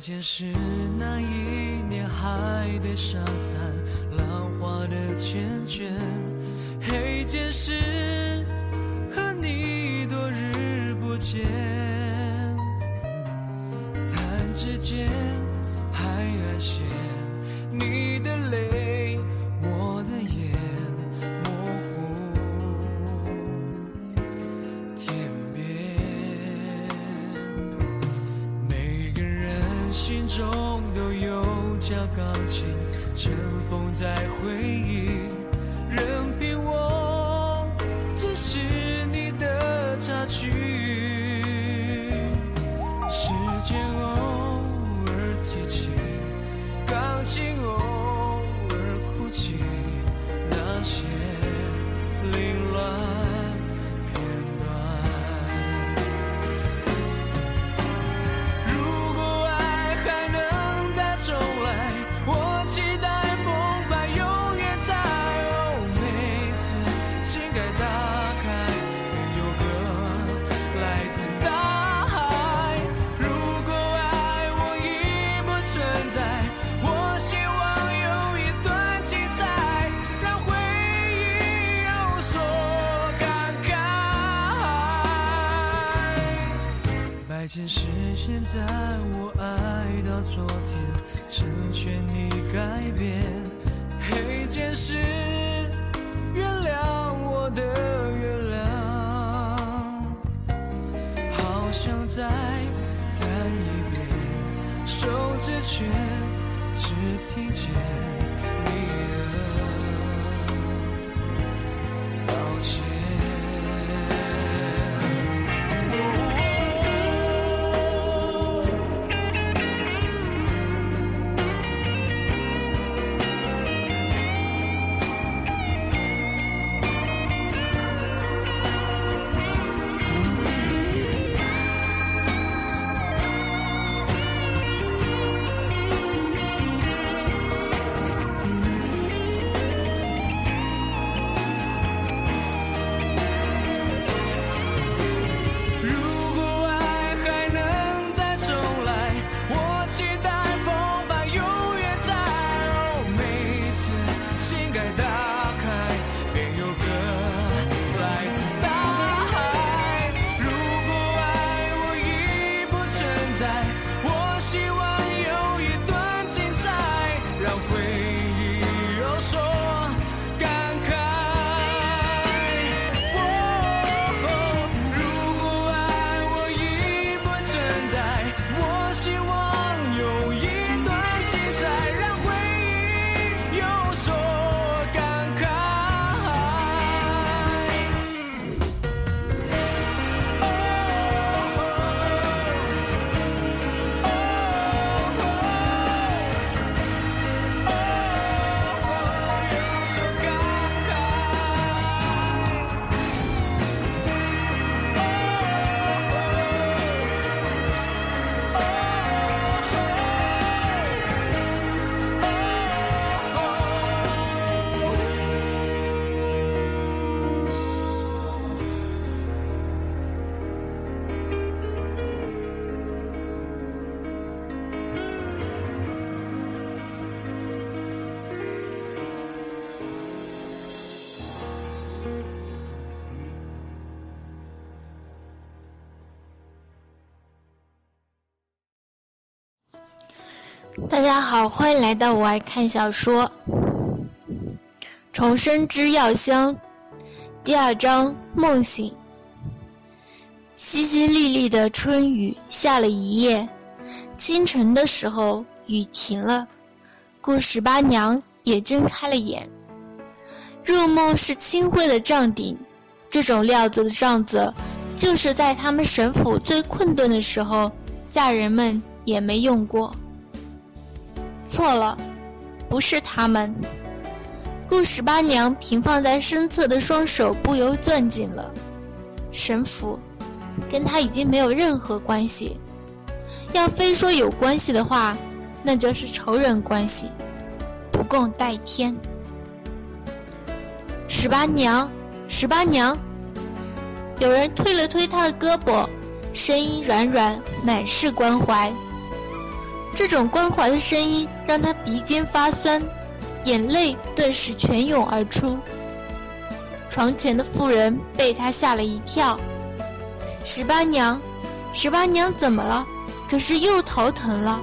见是那一年，海的沙滩，浪花的缱绻。黑键是和你多日不见，弹指间海岸线，你有架钢琴，尘封在回忆。任凭我只是你的插曲，时间偶尔提起，钢琴偶慨。白天实现在我爱到昨天，成全你改变；黑键是原谅我的原谅。好想再弹一遍，手指却只听见大家好，欢迎来到我爱看小说《重生之药香》第二章梦醒。淅淅沥沥的春雨下了一夜，清晨的时候雨停了，顾十八娘也睁开了眼。入梦是清灰的帐顶，这种料子的帐子，就是在他们神府最困顿的时候，下人们也没用过。错了，不是他们。顾十八娘平放在身侧的双手不由攥紧了。神符跟他已经没有任何关系。要非说有关系的话，那就是仇人关系，不共戴天。十八娘，十八娘，有人推了推她的胳膊，声音软软，满是关怀。这种关怀的声音让他鼻尖发酸，眼泪顿时泉涌而出。床前的妇人被他吓了一跳。十八娘，十八娘怎么了？可是又头疼了。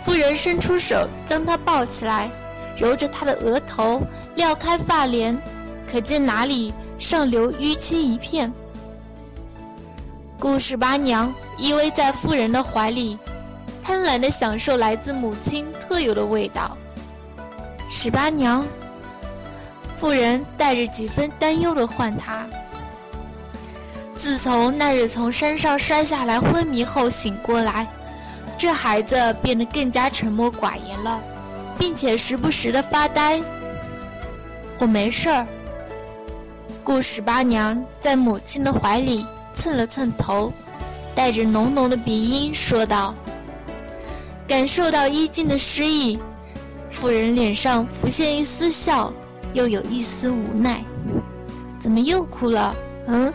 妇人伸出手将他抱起来，揉着他的额头，撩开发帘，可见哪里上流淤青一片。顾十八娘依偎在妇人的怀里，贪婪地享受来自母亲特有的味道。十八娘，妇人带着几分担忧地唤他。自从那日从山上摔下来昏迷后醒过来。这孩子变得更加沉默寡言了，并且时不时的发呆。我没事儿。顾十八娘在母亲的怀里蹭了蹭头，带着浓浓的鼻音说道：“感受到衣襟的诗意，妇人脸上浮现一丝笑，又有一丝无奈。怎么又哭了？嗯？”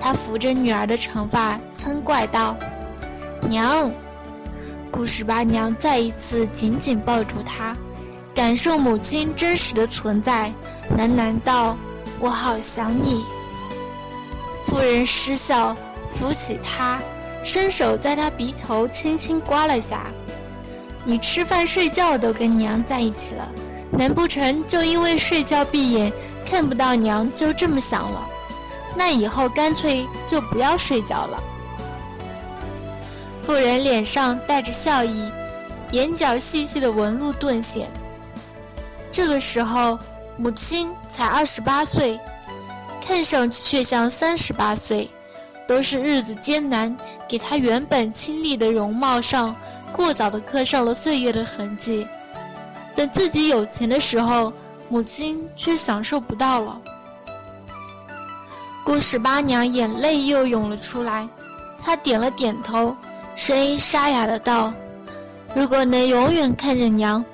她扶着女儿的长发，嗔怪道：“娘。”顾十八娘再一次紧紧抱住他，感受母亲真实的存在，喃喃道：“我好想你。”妇人失笑，扶起他，伸手在他鼻头轻轻刮了下。“你吃饭睡觉都跟娘在一起了，难不成就因为睡觉闭眼看不到娘就这么想了？那以后干脆就不要睡觉了。”妇人脸上带着笑意，眼角细细的纹路顿显。这个时候，母亲才二十八岁，看上去却像三十八岁，都是日子艰难，给她原本清丽的容貌上过早的刻上了岁月的痕迹。等自己有钱的时候，母亲却享受不到了。顾十八娘眼泪又涌了出来，她点了点头。声音沙哑的道：“如果能永远看着娘，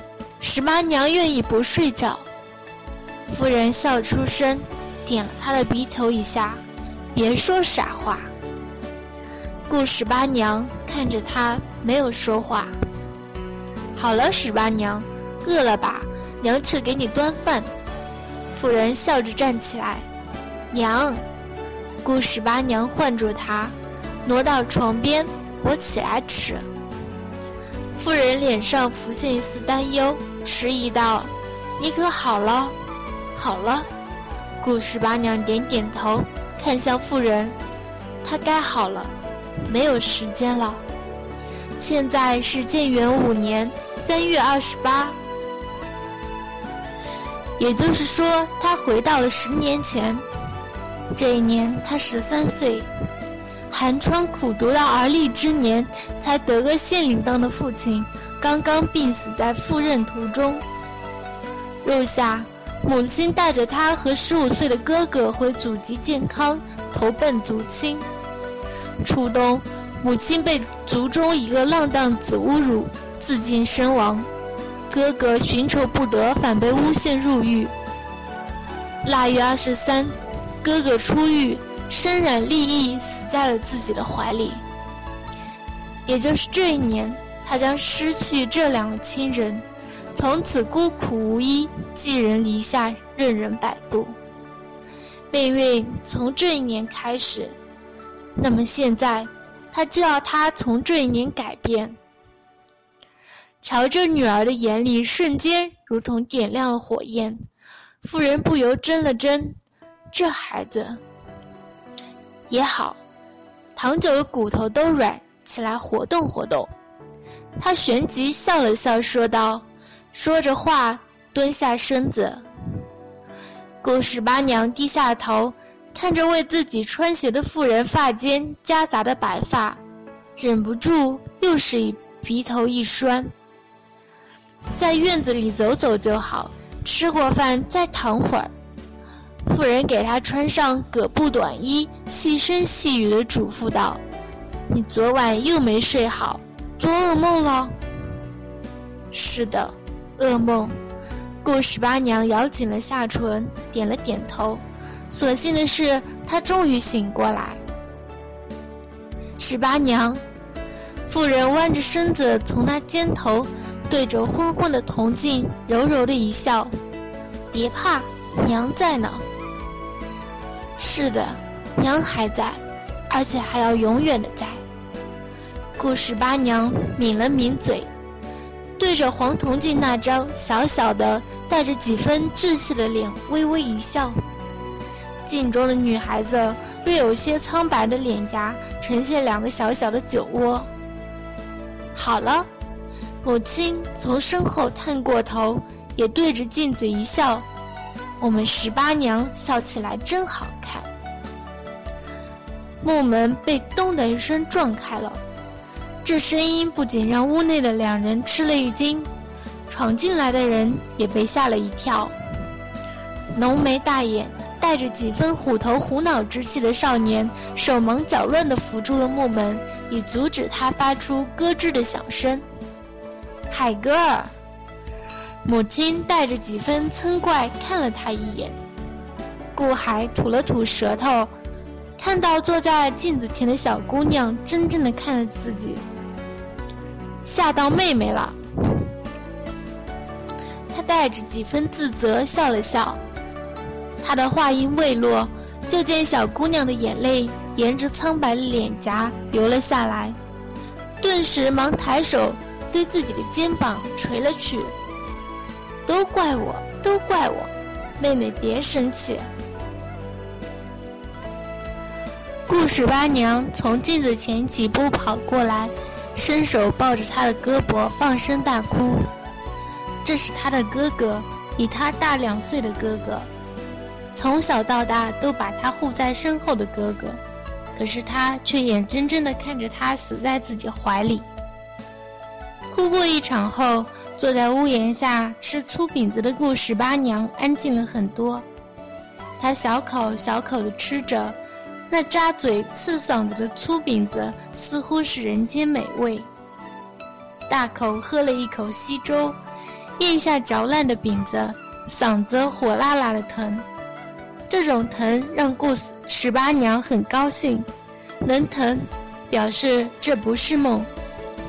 十八娘愿意不睡觉。”夫人笑出声，点了他的鼻头一下：“别说傻话。”顾十八娘看着他，没有说话。好了，十八娘，饿了吧？娘去给你端饭。妇人笑着站起来：“娘。”顾十八娘唤住他，挪到床边。我起来吃。妇人脸上浮现一丝担忧，迟疑道：“你可好了？好了。”顾十八娘点点头，看向妇人：“她该好了，没有时间了。现在是建元五年三月二十八，也就是说，她回到了十年前。这一年，她十三岁。”寒窗苦读到而立之年，才得个县令当的父亲，刚刚病死在赴任途中。入夏，母亲带着他和十五岁的哥哥回祖籍健康，投奔族亲。初冬，母亲被族中一个浪荡子侮辱，自尽身亡。哥哥寻仇不得，反被诬陷入狱。腊月二十三，哥哥出狱。身染利益，死在了自己的怀里。也就是这一年，他将失去这两个亲人，从此孤苦无依，寄人篱下，任人摆布。命运从这一年开始，那么现在，他就要他从这一年改变。瞧着女儿的眼里，瞬间如同点亮了火焰。妇人不由怔了怔，这孩子。也好，躺久了骨头都软，起来活动活动。他旋即笑了笑，说道：“说着话，蹲下身子。”顾十八娘低下头，看着为自己穿鞋的妇人发间夹杂的白发，忍不住又是一鼻头一酸。在院子里走走就好，吃过饭再躺会儿。妇人给他穿上葛布短衣，细声细语地嘱咐道：“你昨晚又没睡好，做噩梦了。”“是的，噩梦。”顾十八娘咬紧了下唇，点了点头。所幸的是，她终于醒过来。十八娘，妇人弯着身子，从那肩头对着昏昏的铜镜柔柔的一笑：“别怕，娘在呢。”是的，娘还在，而且还要永远的在。顾十八娘抿了抿嘴，对着黄铜镜那张小小的、带着几分稚气的脸微微一笑。镜中的女孩子略有些苍白的脸颊，呈现两个小小的酒窝。好了，母亲从身后探过头，也对着镜子一笑。我们十八娘笑起来真好看。木门被咚的一声撞开了。这声音不仅让屋内的两人吃了一惊，闯进来的人也被吓了一跳。浓眉大眼、带着几分虎头虎脑之气的少年，手忙脚乱地扶住了木门，以阻止他发出咯吱的响声。海格尔，母亲带着几分嗔怪看了他一眼。顾海吐了吐舌头，看到坐在镜子前的小姑娘，怔怔地看了自己。吓到妹妹了，他带着几分自责笑了笑。他的话音未落，就见小姑娘的眼泪沿着苍白的脸颊流了下来，顿时忙抬手对自己的肩膀捶了去。都怪我，都怪我，妹妹别生气。顾十八娘从镜子前几步跑过来。伸手抱着他的胳膊，放声大哭。这是他的哥哥，比他大两岁的哥哥，从小到大都把他护在身后的哥哥，可是他却眼睁睁地看着他死在自己怀里。哭过一场后，坐在屋檐下吃粗饼子的顾十八娘安静了很多，她小口小口地吃着。那扎嘴刺嗓子的粗饼子似乎是人间美味。大口喝了一口稀粥，咽下嚼烂的饼子，嗓子火辣辣的疼。这种疼让顾十八娘很高兴，能疼，表示这不是梦，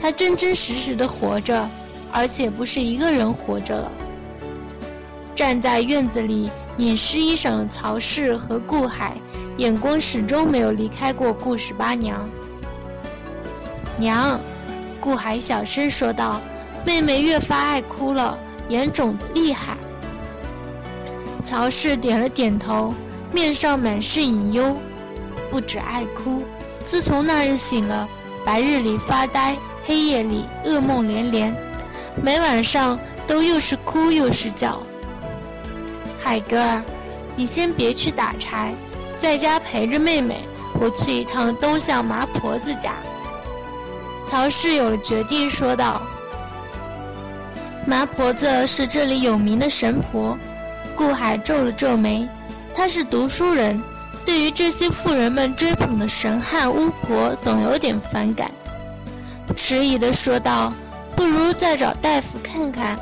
她真真实实的活着，而且不是一个人活着了。站在院子里拧湿衣裳的曹氏和顾海。眼光始终没有离开过顾十八娘。娘，顾海小声说道：“妹妹越发爱哭了，眼肿得厉害。”曹氏点了点头，面上满是隐忧。不止爱哭，自从那日醒了，白日里发呆，黑夜里噩梦连连，每晚上都又是哭又是叫。海格尔，你先别去打柴。在家陪着妹妹，我去一趟东巷麻婆子家。曹氏有了决定，说道：“麻婆子是这里有名的神婆。”顾海皱了皱眉，他是读书人，对于这些富人们追捧的神汉巫婆总有点反感，迟疑地说道：“不如再找大夫看看。”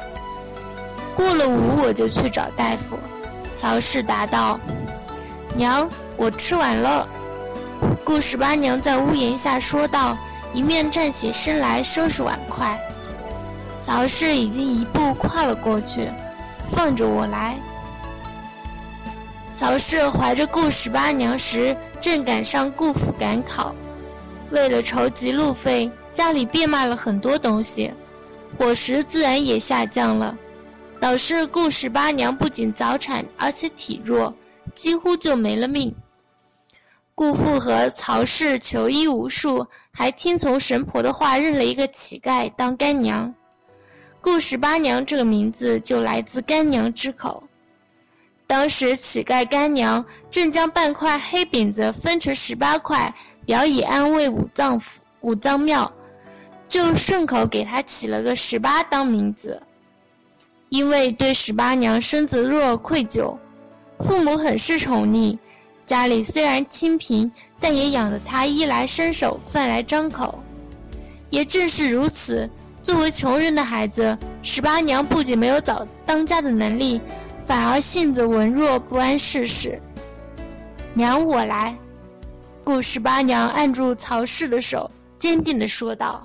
过了午，我就去找大夫。”曹氏答道：“娘。”我吃完了，顾十八娘在屋檐下说道，一面站起身来收拾碗筷。曹氏已经一步跨了过去，放着我来。曹氏怀着顾十八娘时，正赶上顾府赶考，为了筹集路费，家里变卖了很多东西，伙食自然也下降了，导致顾十八娘不仅早产，而且体弱，几乎就没了命。顾父和曹氏求医无数，还听从神婆的话认了一个乞丐当干娘。顾十八娘这个名字就来自干娘之口。当时乞丐干娘正将半块黑饼子分成十八块，表以安慰五脏府五脏庙，就顺口给她起了个十八当名字。因为对十八娘身子弱愧疚，父母很是宠溺。家里虽然清贫，但也养得她衣来伸手、饭来张口。也正是如此，作为穷人的孩子，十八娘不仅没有早当家的能力，反而性子文弱，不谙世事。娘，我来。顾十八娘按住曹氏的手，坚定地说道。